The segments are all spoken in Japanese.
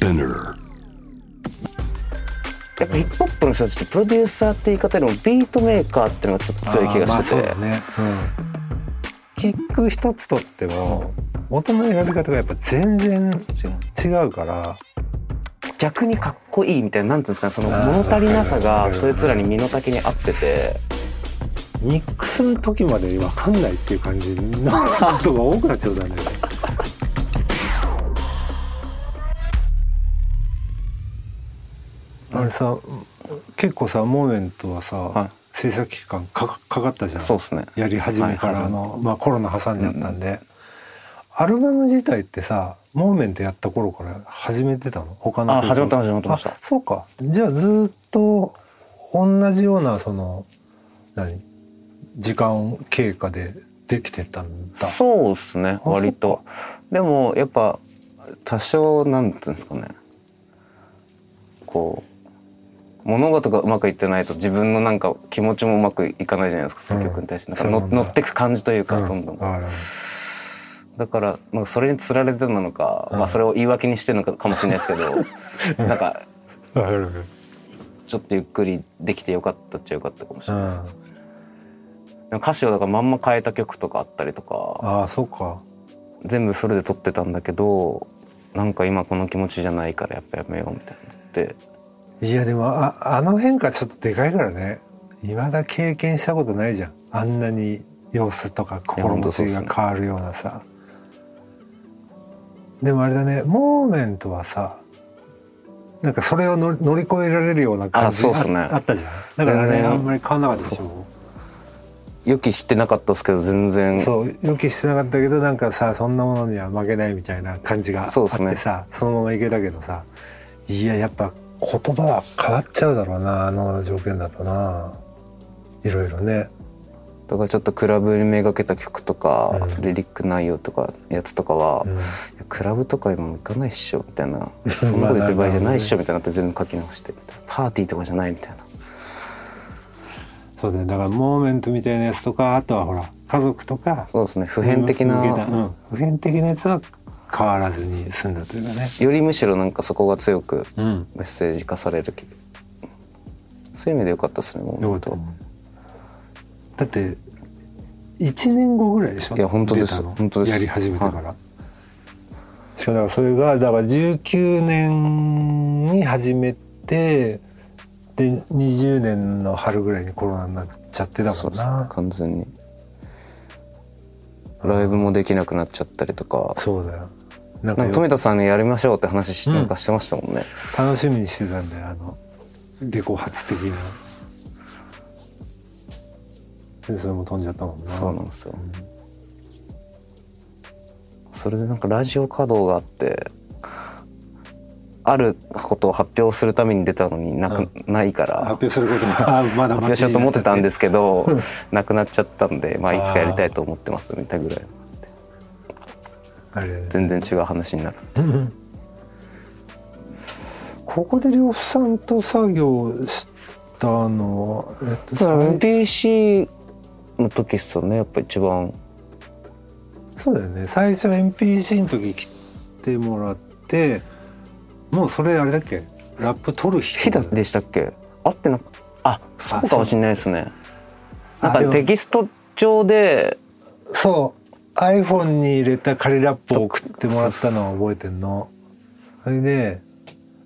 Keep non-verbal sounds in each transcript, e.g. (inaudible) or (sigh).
Spinner. やっぱヒップホップの人たちってプロデューサーって言い方よりもビートメーカーっていうのがちょっと強い気がしてて、ね、うん、キック一つとっても音の選び方がやっぱ全然違う。から。逆にかっこいいみたいななんていうんですかねその物足りなさがそいつらに身の丈に合ってて。ミックスの時まで分かんないっていう感じのことが多くなっちゃったんだよね。あれさ結構さモーメントはさ、はい。制作期間かかったじゃん。そうですね。やり始めからはいあの、まあ、コロナ挟んじゃったんで、アルバム自体ってさモーメントやった頃から始めてたの？他のあ始まった始まってました。あそうか。じゃあずっと同じようなその何？時間経過でできてたんだ。そうですねあ割と。でもやっぱ多少なんていうんですかね。こう物事がうまくいってないと自分のなんか気持ちもうまくいかないじゃないですかその曲に対して、うんなんかの乗ってく感じというか、うん。どんどんだからなんかそれにつられてなのか、うん。まあそれを言い訳にしてるのかかもしれないですけど (laughs) なんかちょっとゆっくりできてよかったっちゃよかったかもしれないです、でも歌詞をだからまんま変えた曲とかあったりとかああそうか。全部フルで撮ってたんだけどなんか今この気持ちじゃないからやっぱやめようみたいになっていやでもああの変化ちょっとでかいからね。未だ経験したことないじゃん。あんなに様子とか心持ちが変わるようなさ。でもあれだねモーメントはさなんかそれを乗り乗り越えられるような感じあね。あったじゃん。だからねあんまり変わんなかったでしょ？予期してなかったですけど全然。そう予期してなかったけどなんかさそんなものには負けないみたいな感じがあってそうっすね。さそのままいけたけどさいややっぱ言葉は変わっちゃうだろうなあの条件だとな。いろいろね。だからちょっとクラブにめがけた曲とか、うん。リリック内容とかやつとかは、うん。いやクラブとか今も行かないっしょみたいな。(laughs) そんなこと言ってる場合じゃないっしょみたいになって全部書き直してパーティーとかじゃないみたいな。そうだよだからモーメントみたいなやつとかあとはほら家族とか。そうですね。普遍的な、うん。普遍的なやつは変わらずに済んだというかね。よりむしろなんかそこが強くうん。メッセージ化される気。そういう意味でよかったですねもうだって1年後ぐらいでしょ？いや本当です。本当です。やり始めてから、しかもだからそれがだから19年に始めてで20年の春ぐらいにコロナになっちゃってたそうそうもんな完全に。ライブもできなくなっちゃったりとか。そうだよなんか富田さんにやりましょうって話しうん。なんかしてましたもんね、楽しみにしてたんだよあのレコ発的なでそれも飛んじゃったもんな。そうなんですよ、それでなんかラジオ稼働があってあることを発表するために出たのになく、ないから。発表することも。(laughs) あまだ発表しようと思ってたんですけけど (laughs) なくなっちゃったんで、まあ、いつかやりたいと思ってますみたいなぐらい全然違う話になる (laughs) ここで呂布さんと作業したのは、えっと、MPC の時っすよねやっぱ一番。そうだよね。最初 MPC の時来てもらってもうそれあれだっけ？ラップ取る日日だでしたっけ？あってなあそう。かもしれないですね。なんかテキスト上でそう iPhone に入れた仮ラップを送ってもらったのを覚えてんの？それで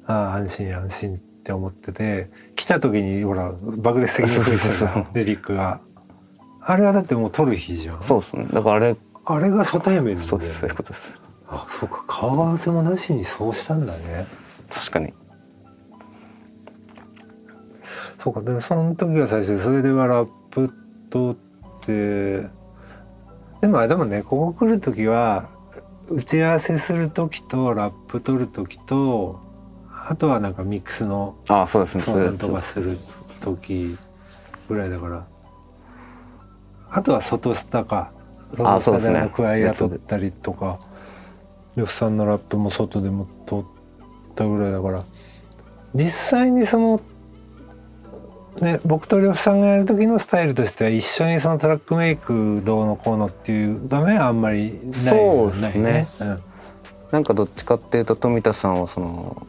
ああ安心安心って思ってて来た時にほら爆裂的にそうそう増そうそう。えたリリックが。あれはだってもう取る日じゃん。そうですね。だからあれあれが初対面なんだよねそうですそういうことです。あそうか。顔合わせもなしにそうしたんだね。確かに。そうか。でもその時が最初でそれではラップ取ってでもあれだもんねここ来る時は打ち合わせする時とラップ取る時とあとはなんかミックスのああそうです。ねとかする時ぐらいだから。あとは外スタか。外スタクワイア取ったりとか。呂布さんのラップも外でも取ったぐらいだから。実際にそのね僕と呂布さんがやる時のスタイルとしては一緒にそのトラックメイクどうのこうのっていう場面はあんまりないそうですね。ないうんなんかどっちかっていうと富田さんはその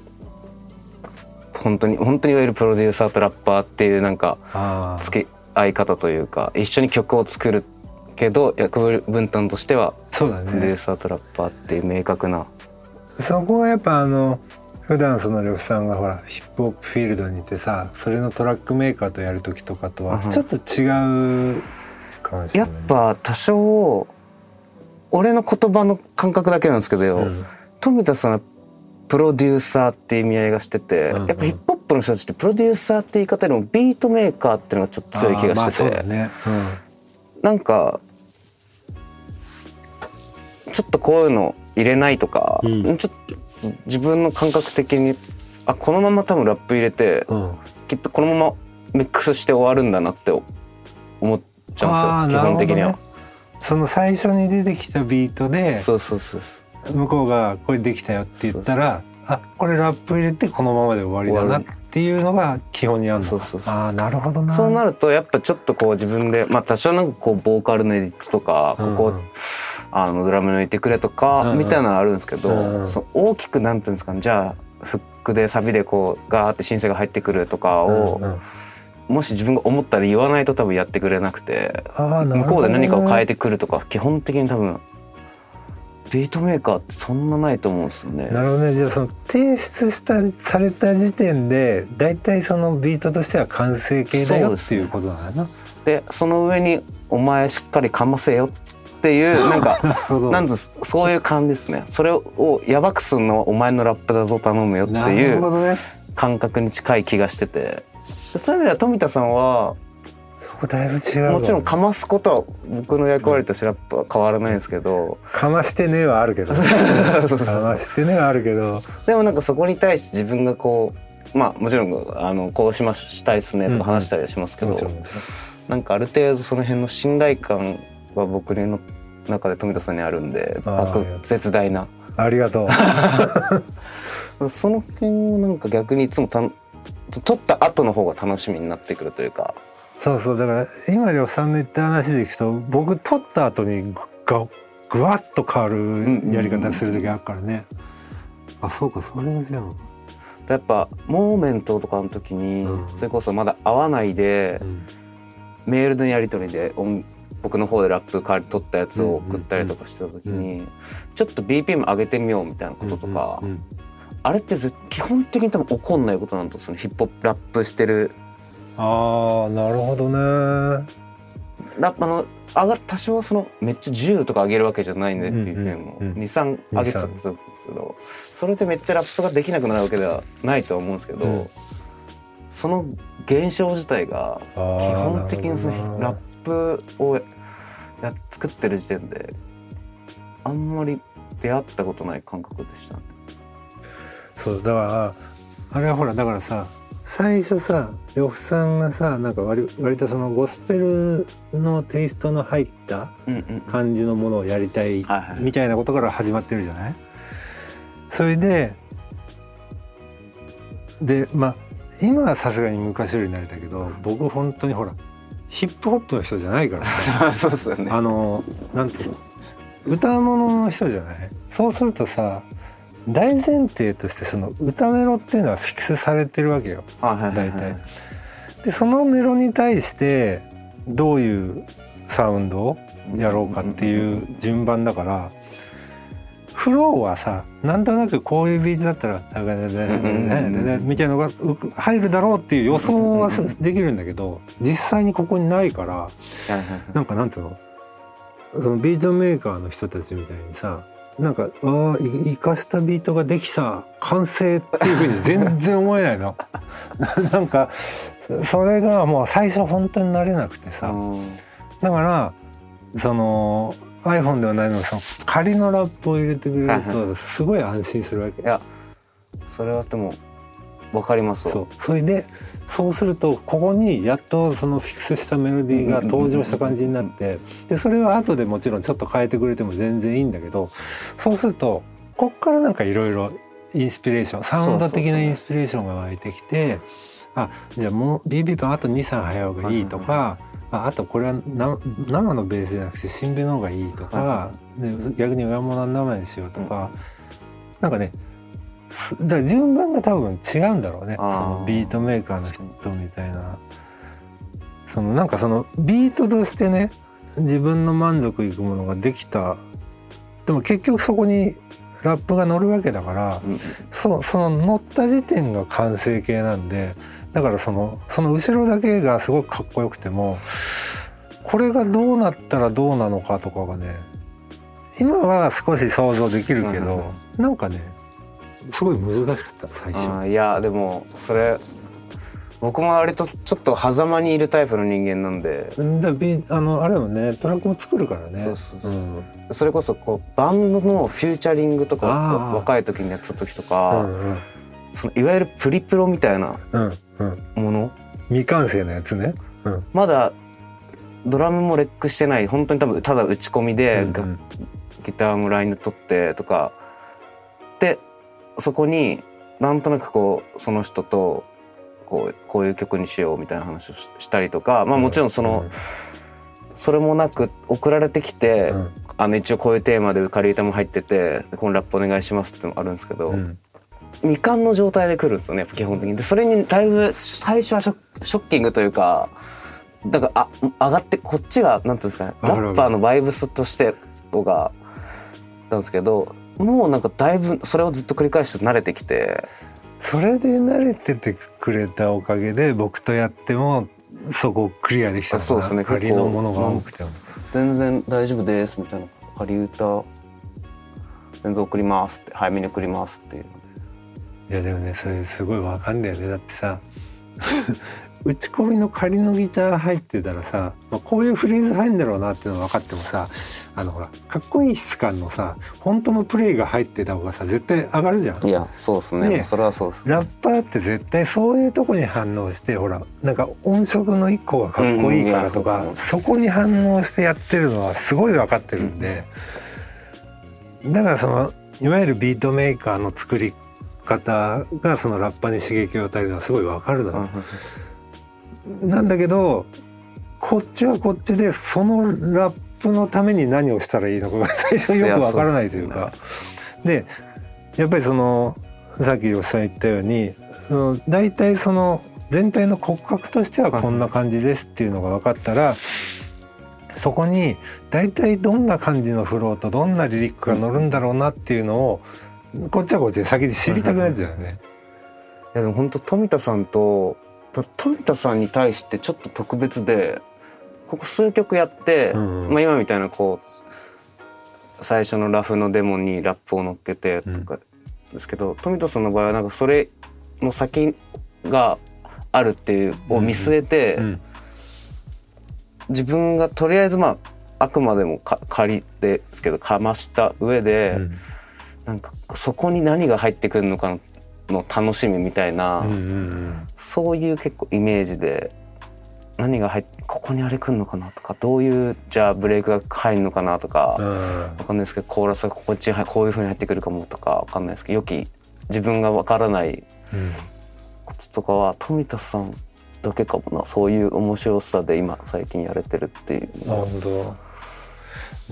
本当に本当にいわゆるプロデューサーとラッパーっていうなんかあ付け合い方というか一緒に曲を作るけど役分担としてはプロデューねサーとラッパーっていう明確な、そこはやっぱあの普段その呂布さんがほらヒップホップフィールドにいてさそれのトラックメーカーとやる時とかとはうん。ちょっと違うかもしれやっない、ぱ多少俺の言葉の感覚だけなんですけど、うん。富田さんはプロデューサーっていう意味合いがしてて、うんうん。やっぱヒップホップの人たちってプロデューサーって言い方よりもビートメーカーっていうのがちょっと強い気がしてて、あーまあそうだね、なんかちょっとこういうの入れないとか、うん。ちょっと自分の感覚的にあこのまま多分ラップ入れてうん。うん、きっとこのままミックスして終わるんだなって思っちゃうんですよ基本的には。ねその最初に出てきたビートでそうそうそうそう。向こうが「これできたよ」って言ったら「あこれラップ入れてこのままで終わりだな」っていうのが基本にあるそうそうそうああなるほどな。そうなるとやっぱちょっとこう自分でまあ多少なんかこうボーカルのエディットとかここ、うんうん。あのドラム抜いてくれとか、みたいなのあるんですけど、うんうん。その大きくなんていうんですかねじゃあフックでサビでこうガーってシンセが入ってくるとかを、うんうん。もし自分が思ったら言わないと多分やってくれなくて向こうで何かを変えてくるとか基本的に多分ビートメーカーってそんなないと思うんですよね。なるほどねじゃあその提出したされた時点で大体そのビートとしては完成形だよっていうことなんだな？でその上に「お前しっかりかませよ」っていう (laughs) なんかなんそういう感じですねそれをやばくすんのはお前のラップだぞ頼むよってないうるほどね。感覚に近い気がしててでそういう意味では富田さんはだいぶ違うわ。もちろんかますことは僕の役割としてラップは変わらないんですけどかましてねはあるけど。かましてねはあるけど。でもなんかそこに対して自分がこうまあもちろんあのこうしましたいっすねとか話したりはしますけど、もちろんもちろん。なんかある程度その辺の信頼感は僕の中で富田さんにあるんで爆絶大な。ありがとう。(laughs) その辺をなんか逆にいつもたん撮った後の方が楽しみになってくるというかそうそうだから今呂布さんの言った話でいくと僕撮った後にがぐわっと変わるやり方する時あるからね。あそうかそれが違うのか。やっぱモーメントとかの時に、うん。それこそまだ会わないで、うん。メールのやり取りで音僕の方でラップ代わり取ったやつを送ったりとかしてた時に、うちょっと BPM 上げてみようみたいなこととか、あれってず基本的に多分起こんないことなんとそのヒップホップラップしてるああなるほどね。ラップあの上が多少そのめっちゃ10とか上げるわけじゃないんで、BPM をうん23上げてたんですけどそれでめっちゃラップができなくなるわけではないとは思うんですけど、うんその現象自体が基本的にそのラップをや作ってる時点であんまり出会ったことない感覚でしたね。そうだからあれはほらだからさ最初さ呂布さんがさなんか割割とそのゴスペルのテイストの入った感じのものをやりたいはいはいみたいなことから始まってるじゃない？それででまあ今はさすがに昔より慣れたけど僕本当にほらヒップホップの人じゃないからさ。(laughs) そうですよね。あのなんていうの？歌物の人じゃない？そうするとさ大前提としてその歌メロっていうのはフィクスされてるわけよはいはい。でそのメロに対してどういうサウンドをやろうかっていう順番だからフローはさなんとなくこういうビートだったら「みたいなのがう入るだろうっていう予想はすできるんだけど実際にここにないからなんかなんていうのそのビートメーカーの人たちみたいにさなんかああ生かしたビートができた完成っていうふうに全然思えないの。(laughs) なんかそれがもう最初本当に慣れなくてさうんだからその iPhone ではないのにその仮のラップを入れてくれるはいとすごい安心するわけい。やそれはでも分かりますわ。そう。それでそうするとここにやっとそのフィクスしたメロディーが登場した感じになってでそれは後でもちろんちょっと変えてくれても全然いいんだけどそうするとこっからなんかいろいろインスピレーションサウンド的なインスピレーションが湧いてきてあじゃあもう BB 分あと23早い方がいいとか。ああとこれはな生のベースじゃなくて新ベの方がいいとか、で逆に上物は生にしようとか、なんかねすだから順番が多分違うんだろうね。そのビートメーカーの人みたいな。そのなんかそのビートとしてね自分の満足いくものができた。でも結局そこにラップが乗るわけだからうんそその乗った時点が完成形なんでだからそのその後ろだけがすごくかっこよくてもこれがどうなったらどうなのかとかがね今は少し想像できるけうんうんどなんかねすごい難しかった最初。いやでもそれ僕も割とちょっと狭間にいるタイプの人間なんで。あのあれもねトラックも作るからね。そうそうそう。うん。それこそこうバンドのフューチャリングとか若い時にやってた時とうか、んうん。そのいわゆるプリプロみたいなうんうん。もの？未完成のやつね。うん。まだドラムもレックしてない本当に多分ただ打ち込みで、がうんうん。ギターもラインで取ってとか。でそこになんとなくこうその人とこうこういう曲にしようみたいな話をししたりとかまあもちろんその、それもなく送られてきて、うん。あの一応こういうテーマで仮歌も入っててこのラップお願いしますってのもあるんですけど、うん。未完の状態で来るんですよね基本的に。でそれにだいぶ最初はショショッキングというかだからあ上がってこっちがなんていうんですかねラッパーのバイブスとしてとかなんですけどもうなんかだいぶそれをずっと繰り返して慣れてきて。それで慣れててくれたおかげで僕とやってもそこをクリアできたそうですね。仮のものが多くても。全然大丈夫ですみたいな仮歌全然送りますって早めに送りますっていういやでもねそれすごいわかんないよね。だってさ (laughs) 打ち込みの仮のギター入ってたらさ、まあ、こういうフレーズ入るんだろうなっていうの分かってもさあのほらかっこいい質感のさ本当のプレイが入ってた方がさ絶対上がるじゃん。いやそうですね。ねそれはそうです。ラッパーって絶対そういうとこに反応してほらなんか音色の一個がかっこいいからとか、うんうんそこに反応してやってるのはすごい分かってるんで、だからそのいわゆるビートメーカーの作り方がそのラッパーに刺激を与えるのはすごい分かるのよ、なんだけどこっちはこっちでそのラップのために何をしたらいいのかが最初よく分からないというか。でやっぱりそのさっき吉さん言ったようにその大体その全体の骨格としてはこんな感じですっていうのが分かったらそこに大体どんな感じのフローとどんなリリックが乗るんだろうなっていうのをこっちはこっちで先に知りたくなっちゃうよね。いやでも本当富田さんとと富田さんに対してちょっと特別でここ数曲やって、うんうん。まあ、今みたいなこう最初のラフのデモにラップを乗っけてとかですけど、富田さんの場合はなんかそれの先があるっていうを見据えて、うん。自分がとりあえずまああくまでもか借りてですけどかました上で、うん。なんかそこに何が入ってくるのかの楽しみみたいな。うんうん。そういう結構イメージで何が入っここにあれ来るのかなとかどういうじゃあブレイクが入るのかなとか、うん。わかんないですけどコーラスがこっちにこういう風に入ってくるかもとかわかんないですけど良き自分がわからないこととかは富田さんだけかもなそういう面白さで今最近やれてるっていうあのは。本当。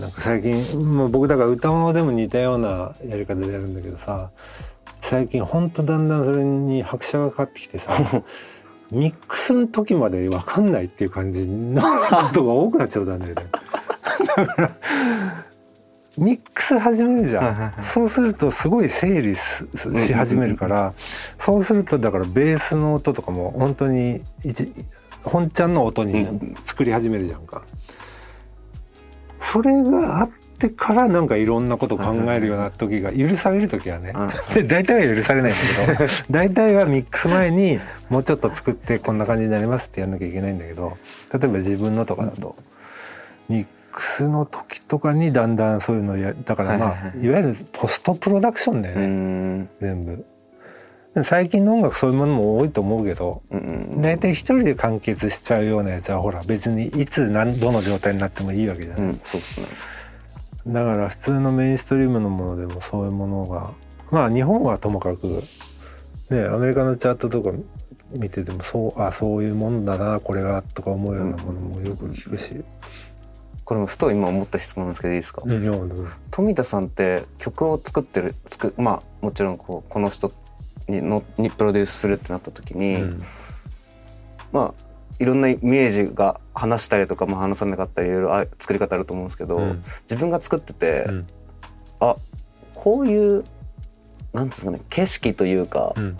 なんか最近もう僕だから歌物でも似たようなやり方でやるんだけどさ最近ほんとだんだんそれに拍車がかかってきてさミックスの時まで分かんないっていう感じのことが多くなっちゃったんだよね。だからミックス始めるじゃん。そうするとすごい整理すし始めるからそうするとだからベースの音とかも本当に一本ちゃんの音に作り始めるじゃんか。それがあってからなんかいろんなこと考えるような時が許される時はね。で大体は許されないんだけど (laughs) 大体はミックス前にもうちょっと作ってこんな感じになりますってやんなきゃいけないんだけど例えば自分のとかだとミックスの時とかにだんだんそういうのやだからまはいはいあい。わゆるポストプロダクションだようねん。全部。で最近の音楽そういうものも多いと思うけどうん。大体一人で完結しちゃうようなやつはほら別にいつ何どの状態になってもいいわけじゃない。うん。そうですねだから普通のメインストリームのものでもそういうものがまあ日本はともかくねアメリカのチャートとか見ててもそうあそういうもんだなこれがとか思うようなものもよく聞くし。これもふと今思った質問なんですけどいいですか、うん富田さんって曲を作ってるつくまあもちろんこうこの人にのにプロデュースするってなった時に、うん。まあいろんなイメージが話したりとか、まあ、話さなかったりいろいろあ作り方あると思うんですけど、うん。自分が作ってて、うん。あこういうなんですかね景色というか、うん。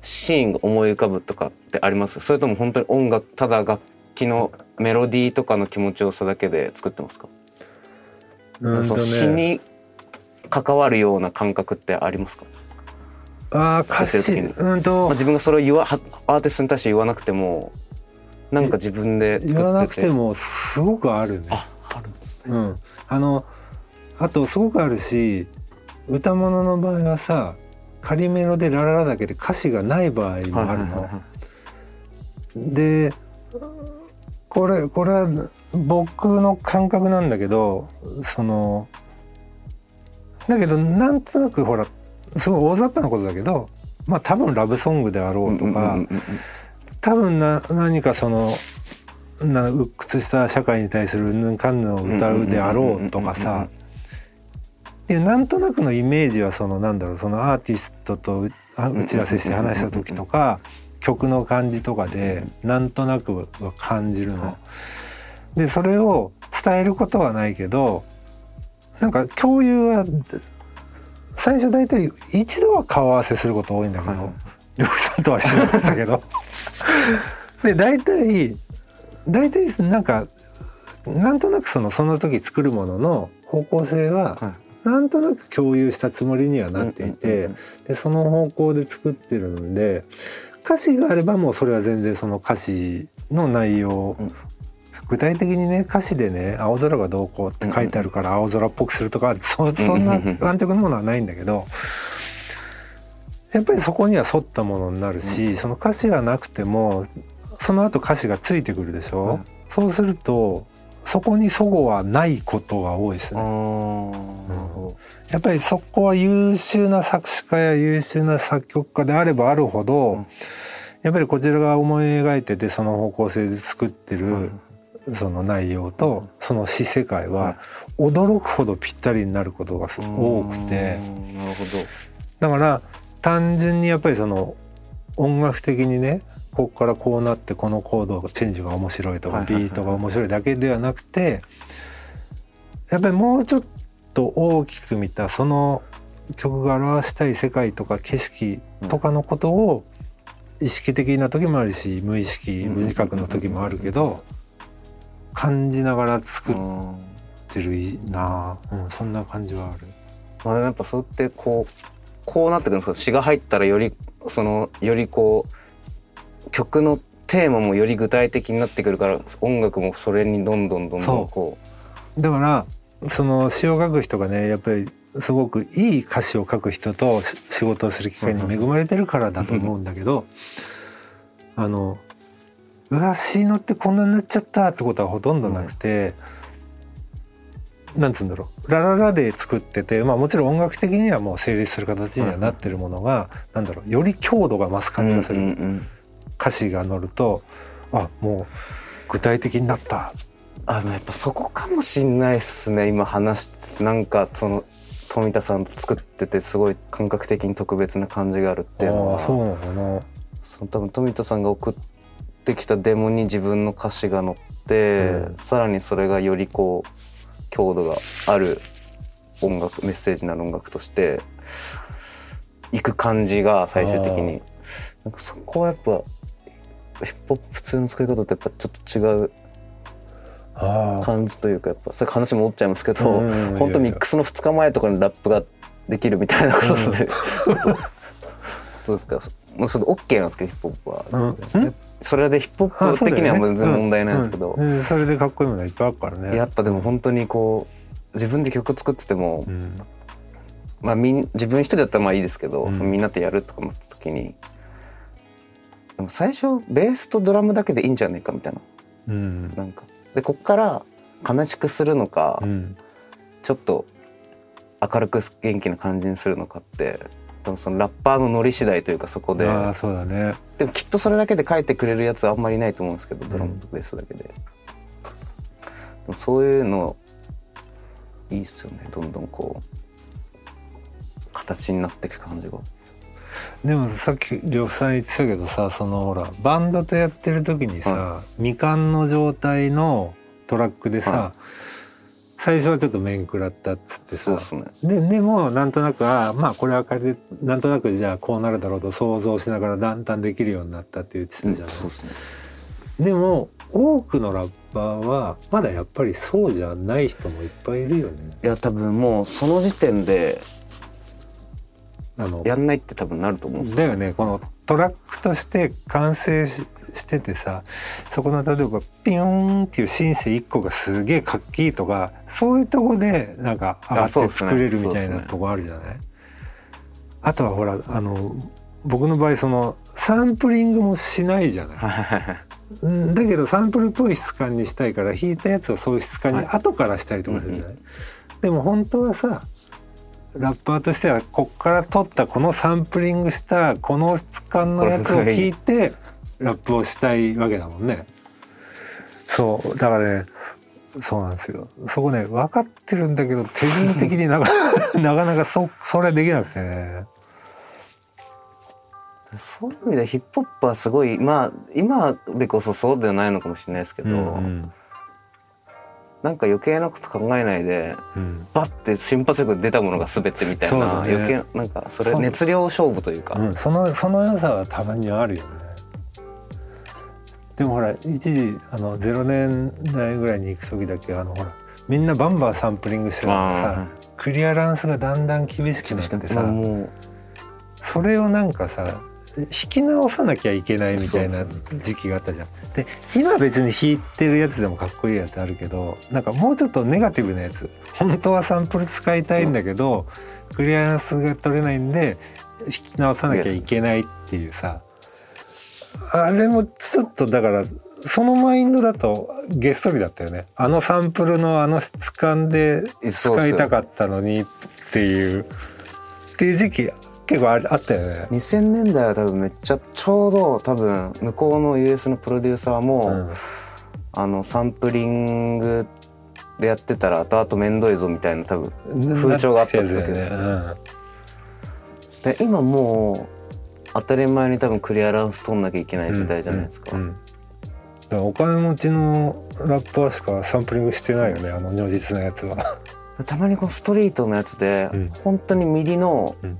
シーンが思い浮かぶとかってあります？それとも本当に音楽ただ楽器のメロディーとかの気持ちよさだけで作ってますか、そうんとの詩ねに関わるような感覚ってありますか、あー歌詞うんとまあ、自分がそれを言わはアーティストに対して言わなくてもなんか自分で作ってて言わなくてもすごくあるね。ああるんですね。うん、あのあとすごくあるし歌物の場合はさ仮メロで「ラララ」だけで歌詞がない場合もあるの。でこれこれは僕の感覚なんだけどそのだけどなんとなくほらすごい大雑把なことだけどまあ多分ラブソングであろうとか、多分な何かそのな鬱屈した社会に対するぬんかんぬんを歌うであろうとかさっていうなんとなくのイメージはそのなんだろうそのアーティストと打ち合わせして話した時とか曲の感じとかでなんとなくは感じるはの。でそれを伝えることはないけどなんか共有は最初大体一度は顔合わせすること多いんだけど、はい。さんとはしなかったけど。(laughs) で大体大体なんかなんとなくそのその時作るものの方向性ははい。なんとなく共有したつもりにはなっていてうん。でその方向で作ってるんで歌詞があればもうそれは全然その歌詞の内容、うん具体的にね歌詞でね「青空がどうこう」って書いてあるから青空っぽくするとかそそんな安直なものはないんだけどやっぱりそこには沿ったものになるし、その歌詞がなくてもその後歌詞がついてくるでしょ、うん。そうするとそこに齟齬はないことが多いですあね。ー。なるほやっぱりそこは優秀な作詞家や優秀な作曲家であればあるほど、うん。やっぱりこちらが思い描いててその方向性で作ってる、うんその内容とその詩世界は驚くほどぴったりになることがど多くて。うんなるほだから単純にやっぱりその音楽的にねここからこうなってこのコードチェンジが面白いとかビートが面白いだけではなくてやっぱりもうちょっと大きく見たその曲が表したい世界とか景色とかのことを意識的な時もあるし無意識無自覚の時もあるけど感じながら作ってるな。あ、うん、そんな感じはある。まあでもやっぱそうやってこうこうなってくるんですか。詩が入ったらよりそのよりこう曲のテーマもより具体的になってくるから音楽もそれにどんどんどんどんこだからその詩を書く人がねやっぱりすごくいい歌詞を書く人とし仕事をする機会に恵まれてるからだと思うんだけどあのうわ詩のってこんなになっちゃったってことはほとんどなくて、なんつうんだろう「ラララ」で作ってて、まあ、もちろん音楽的にはもう成立する形にはなってるものが、なんだろう。より強度が増すう感じがする、うんうん歌詞が乗るとあもう具体的になった。あでもやっぱそこかもしんないっすね。今話しててなんかその富田さんと作っててすごい感覚的に特別な感じがあるっていうのは。そうなのかな。その多分富田さんが送ってきたデモに自分の歌詞が載って、うん。さらにそれがよりこう強度がある音楽メッセージなる音楽としていく感じが最終的に。なんかそこはやっぱヒップホップ普通の作り方とやっぱちょっと違う感じというかやっぱそれ話戻っちゃいますけど、うんうんうん。本当ミックスの2日前とかにラップができるみたいなことですね。(laughs) どうですか？もうそれ OK なんですけどヒップホップは、うんそれでヒップホップ的には全然問題ないんですけど、うん。うん。それでかっこいいものいっぱいあるからね。やっぱでも本当にこう自分で曲作ってても、うん。まあ、みん自分一人だったらまあいいですけど、うん。そのみんなでやるとか思った時にでも最初ベースとドラムだけでいいんじゃないかみたいな。うん。なんか。でこっから悲しくするのか、うん。ちょっと明るく元気な感じにするのかって多分そのラッパーのノリ次第というかそこで。ああそうだね。でもきっとそれだけで書いてくれるやつはあんまりいないと思うんですけどドラムとベースだけで。もそういうのいいっすよね。どんどんこう形になっていく感じが。でもさっき呂布さん言ってたけどさそのほらバンドとやってる時にさ、は未完の状態のトラックでさ、は最初はちょっと面食らったっつってさ。そうっすね。ででもなんとなくあまあこれはこれでなんとなくじゃあこうなるだろうと想像しながらだんだんできるようになったって言ってうんたじゃない、そうっすね。でも多くのラッパーはまだやっぱりそうじゃない人もいっぱいいるよね。いや多分もうその時点であのやんないって多分なると思うんですだよね。このトラックとして完成ししててさそこの例えばピヨーンっていうシンセ1個がすげえかっきいいとかそういうとこでなんか上がっ作れるみたいなとこあるじゃない？あとはほらあの僕の場合そのサンプリングもしないじゃない？うんだけどサンプルっぽい質感にしたいから弾いたやつをそういう質感にはい。後からしたりとかするじゃない、でも本当はさラッパーとしてはこっから取ったこのサンプリングしたこの質感のやつを弾いてラップをしたいわけだもんね。そうだからねそうなんですよ。そこね分かってるんだけど手順的になか (laughs) なかなかそそれできなくてね。そういう意味でヒップホップはすごいまあ今でこそそうではないのかもしれないですけど、うんなんか余計なこと考えないでうん。バッて瞬発力で出たものが全てみたいな、ね。余計なんかそれそう熱量勝負というか、うん、そのその良さはたまにあるよねでもほら一時あの0年代ぐらいに行く時だけあのほらみんなバンバンサンプリングしてたからあさクリアランスがだんだん厳しくなってさそれをなんかさ弾き直さなきゃいけないみたいな時期があったじゃん。で今別に弾いてるやつでもかっこいいやつあるけどなんかもうちょっとネガティブなやつ。本当はサンプル使いたいんだけど、クリアランスが取れないんで弾き直さなきゃいけないっていうさあれもちょっとだからそのマインドだとげっそりだったよね。あのサンプルのあの質感で使いたかったのにっていう。っていう時期結構ああったよね。2000年代は多分めっちゃちょうど多分向こうの US のプロデューサーも、うん。あのサンプリングでやってたら後々面倒いぞみたいな多分風潮があったわけです。うん。で今もう当たり前に多分クリアランス取んなきゃいけない時代じゃないですか、うんうんだからお金持ちのラッパーしかサンプリングしてないよねあの如実なやつは。たまにこのストリートのやつで、うん。本当に MIDI の、うん。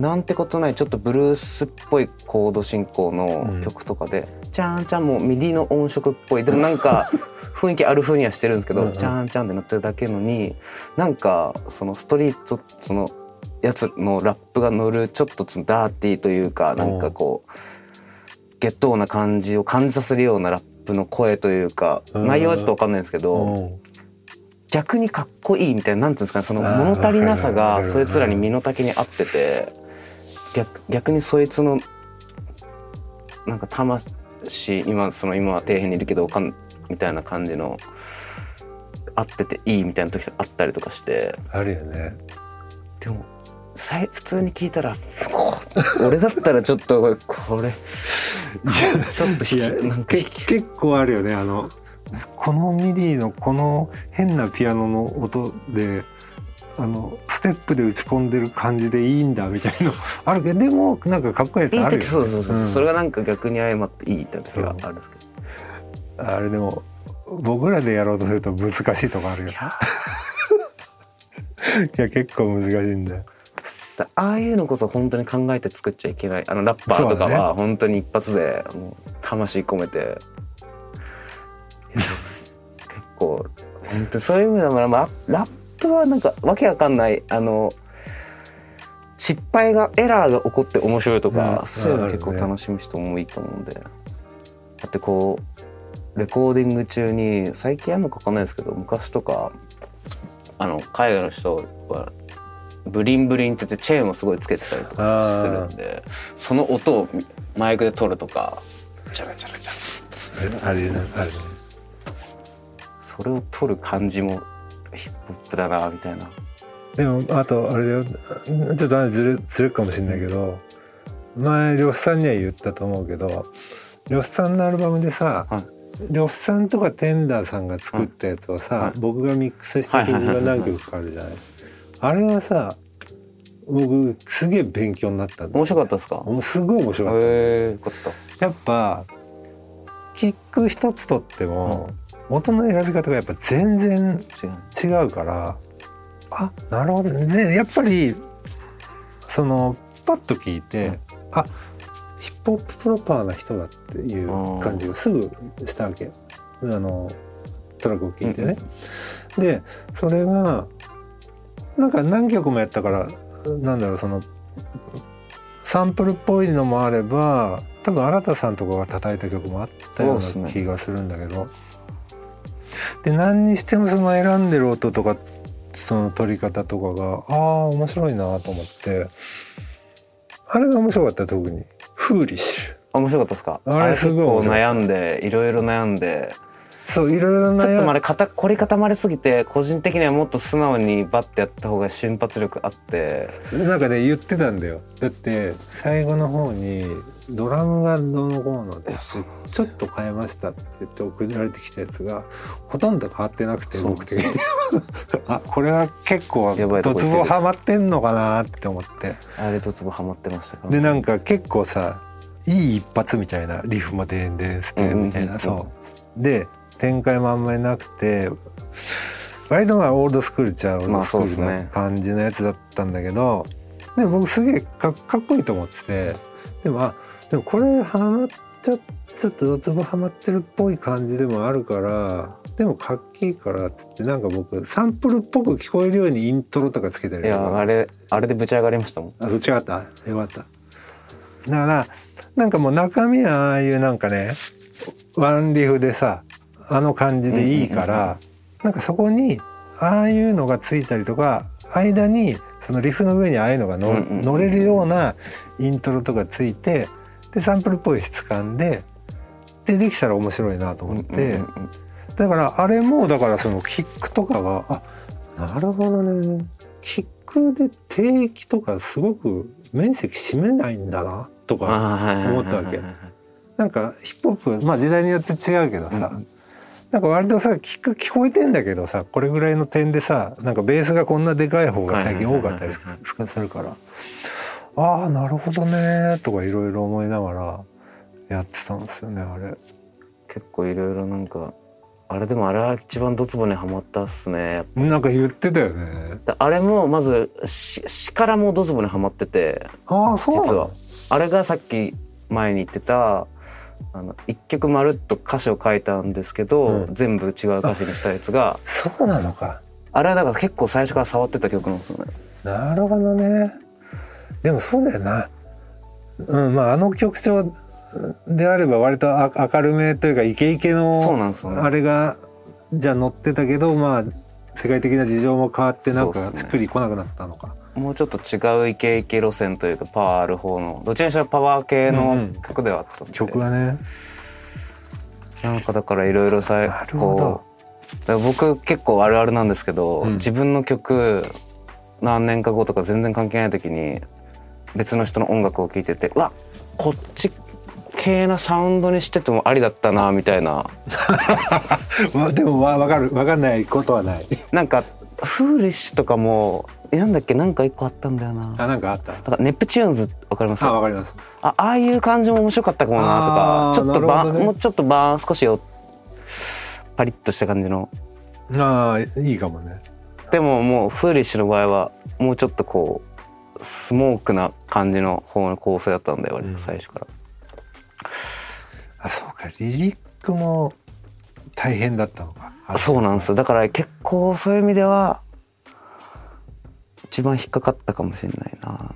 なんてことないちょっとブルースっぽいコード進行の曲とかで、チャーンチャンもう MIDI の音色っぽい。でもなんか (laughs) 雰囲気ある風にはしてるんですけど、うんうん。チャーンチャンってなってるだけのになんかそのストリートそのやつのラップが乗るちょっとダーティーというかなんかこうゲットーな感じを感じさせるようなラップの声というかうん内容はちょっと分かんないんですけど。うん逆にかっこいいみたいななんていうんですかねその物足りなさがそいつらに身の丈に合ってて逆逆にそいつのなんか魂今その今は底辺にいるけどわかんみたいな感じの合ってていいみたいな時あったりとかしてあるよね。でも普通に聞いたらこ俺だったらちょっとこれちょっといやひなんかけ結構あるよねあのこのミディのこの変なピアノの音であのステップで打ち込んでる感じでいいんだみたいなの (laughs) あるけどでもなんかかっこいいやついいあるよ、ね、時そうそうそう、ん。それがなんか逆に相まっていい時があるんですけど。あれでも僕らでやろうとすると難しいとこあるよ。いや (laughs) 結構難しいんだよだああいうのこそ本当に考えて作っちゃいけない。あのラッパーとかは本当に一発でもう魂込めて。結構本当にそういう意味では、まあ、ラップはなんかわけわかんない。あの失敗がエラーが起こって面白いとか、うん。そういうの結構楽しむ人もいいと思うんで。だってこうレコーディング中に最近あるのかわかんないですけど昔とかあの海外の人はブリンブリンって言ってチェーンをすごいつけてたりとかするんでその音をマイクで撮るとか。チャラチャラチャラ。あれねあれねそれを撮る感じもヒップホップだなみたいな。でもあとあれだよ。ちょっとずれずれるかもしれないけど前呂布さんには言ったと思うけど呂布さんのアルバムでさ、はい。呂布さんとかテンダーさんが作ったやつはさ、はい。僕がミックスした曲が何曲かあるじゃないあれはさ僕すげえ勉強になった面白かったですか？もうすごい面白かった、へえよかった。やっぱキック一つとっても、音の選び方がやっぱ全然違うからあなるほど。ねやっぱりそのパッと聞いて、うん。あヒップホッププロパーな人だっていう感じがすぐしたわけ。よあのトラックを聞いてね。でそれがなんか何曲もやったからなんだろうそのサンプルっぽいのもあれば多分新田さんとかが叩いた曲もあったような気がするんだけど。で何にしてもその選んでる音とかその取り方とかがああ面白いなと思って。あれが面白かった特に「フーリッシュ。あ面白かったですか？あれすごい悩んでいろいろ悩んで」そういろいろちょっとまで固凝り固まりすぎて個人的にはもっと素直にバッてやった方が瞬発力あって。なんかね言ってたんだよ。だって最後の方にドラムがどうのこうのでちょっと変えましたって言って送られてきたやつがほとんど変わってなくて僕的に。(laughs) あこれは結構やばいとドツボハマってんのかなって思って。あれとつぼハマってましたか？らでなんか結構さいい一発みたいなリフもでんでんしてみたいうんうんうん。そう。で展開もあんまりなくて割とまあオールドスクールちゃうオールまあドスクールな感じのやつだったんだけどでも僕すげえかかっこいいと思っててでもあでもこれハマっちゃちょっとドツボハマってるっぽい感じでもあるからでもかっけいいからっつってなんか僕サンプルっぽく聞こえるようにイントロとかつけたりいやあれあれでぶち上がりましたもん。あ、そっちがあった？よかった。だから、なんかもう中身はああいうなんかね、ワンリフでさ、あの感じでいいから、なんかそこに、ああいうのがついたりとか、間に、そのリフの上にああいうのがの、乗れるようなイントロとかついて、で、サンプルっぽい質感で、で、できたら面白いなと思って、だからあれもだからそのキックとかがあなるほどね。キックで定期とかすごく面積占めないんだなとか思ったわけ。なんかヒップホップまあ時代によって違うけどさ、うんなんか割とさキック聞こえてんだけどさこれぐらいの点でさなんかベースがこんなでかい方が最近多かったりするから。ああなるほどねとかいろいろ思いながらやってたんですよねあれ。結構いろいろなんかあれでもあれは一番ドツボにはまったっすねなんか言ってたよね。だあれもまずし詩からもドツボにはまっててああそう実は。あれがさっき前に言ってたあの一曲まるっと歌詞を書いたんですけど、うん全部違う歌詞にしたやつがそうなのか。あれはだから結構最初から触ってた曲なんですよね。なるほどね。でもそうだよな。うん、まああの曲調であれば割とあ明るめというかイケイケのそうなんですよねあれがじゃあ乗ってたけどまあ世界的な事情も変わってなんかそうっすね作り来なくなったのか。もうちょっと違うイケイケ路線というかパワーある方のどちらにしろパワー系うんうのん。曲ではあったんで、曲はね。なんかだからいろいろさなるほど。こうだから僕結構あるあるなんですけど、うん。自分の曲何年か後とか全然関係ない時に別の人の音楽を聴いててうわこっち系なサウンドにしててもありだったなみたいな。(laughs) わでもわわかる。わかんないことはない。なんかフーリッシュとかもえなんだっけ？なんか一個あったんだよな。あなんかあった？なんかネプチューンズわかります？あわかります。あああいう感じも面白かったかもなとか。ちょっとバね。もうちょっとバーン少しよパリッとした感じの。ああいいかもね。でももうフーリッシュの場合はもうちょっとこうスモークな感じの方の構成だったんだよ割と最初から、あそうか。リリックも大変だったのか。あそうなんですよ。だから結構そういう意味では一番引っかかったかもしれないななんか。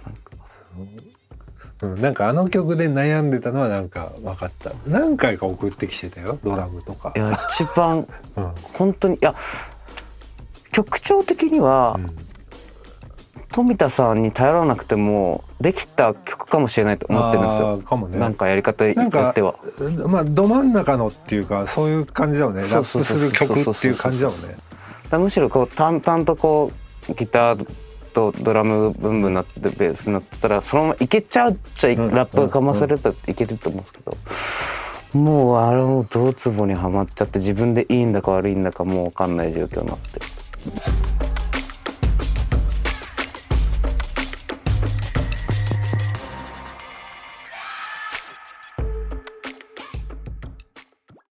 うん、なんかあの曲で悩んでたのはなんか分かった。何回か送ってきてたよドラムとか。い、や一番 (laughs) うん。本当にいや曲調的には、富田さんに頼らなくてもできた曲かもしれないと思ってるんですあよーかもね。なんかやり方によっては。まあど真ん中のっていうかそういう感じだもんね。ラップする曲っていう感じだもんね。むしろこう淡々とこうギターとドラムブンブンなってベースになってたらそのままいけちゃうっちゃいラップがかまされたらいけると思うんですけど。もうあれもドツボにはまっちゃって自分でいいんだか悪いんだかもう分かんない状況になって。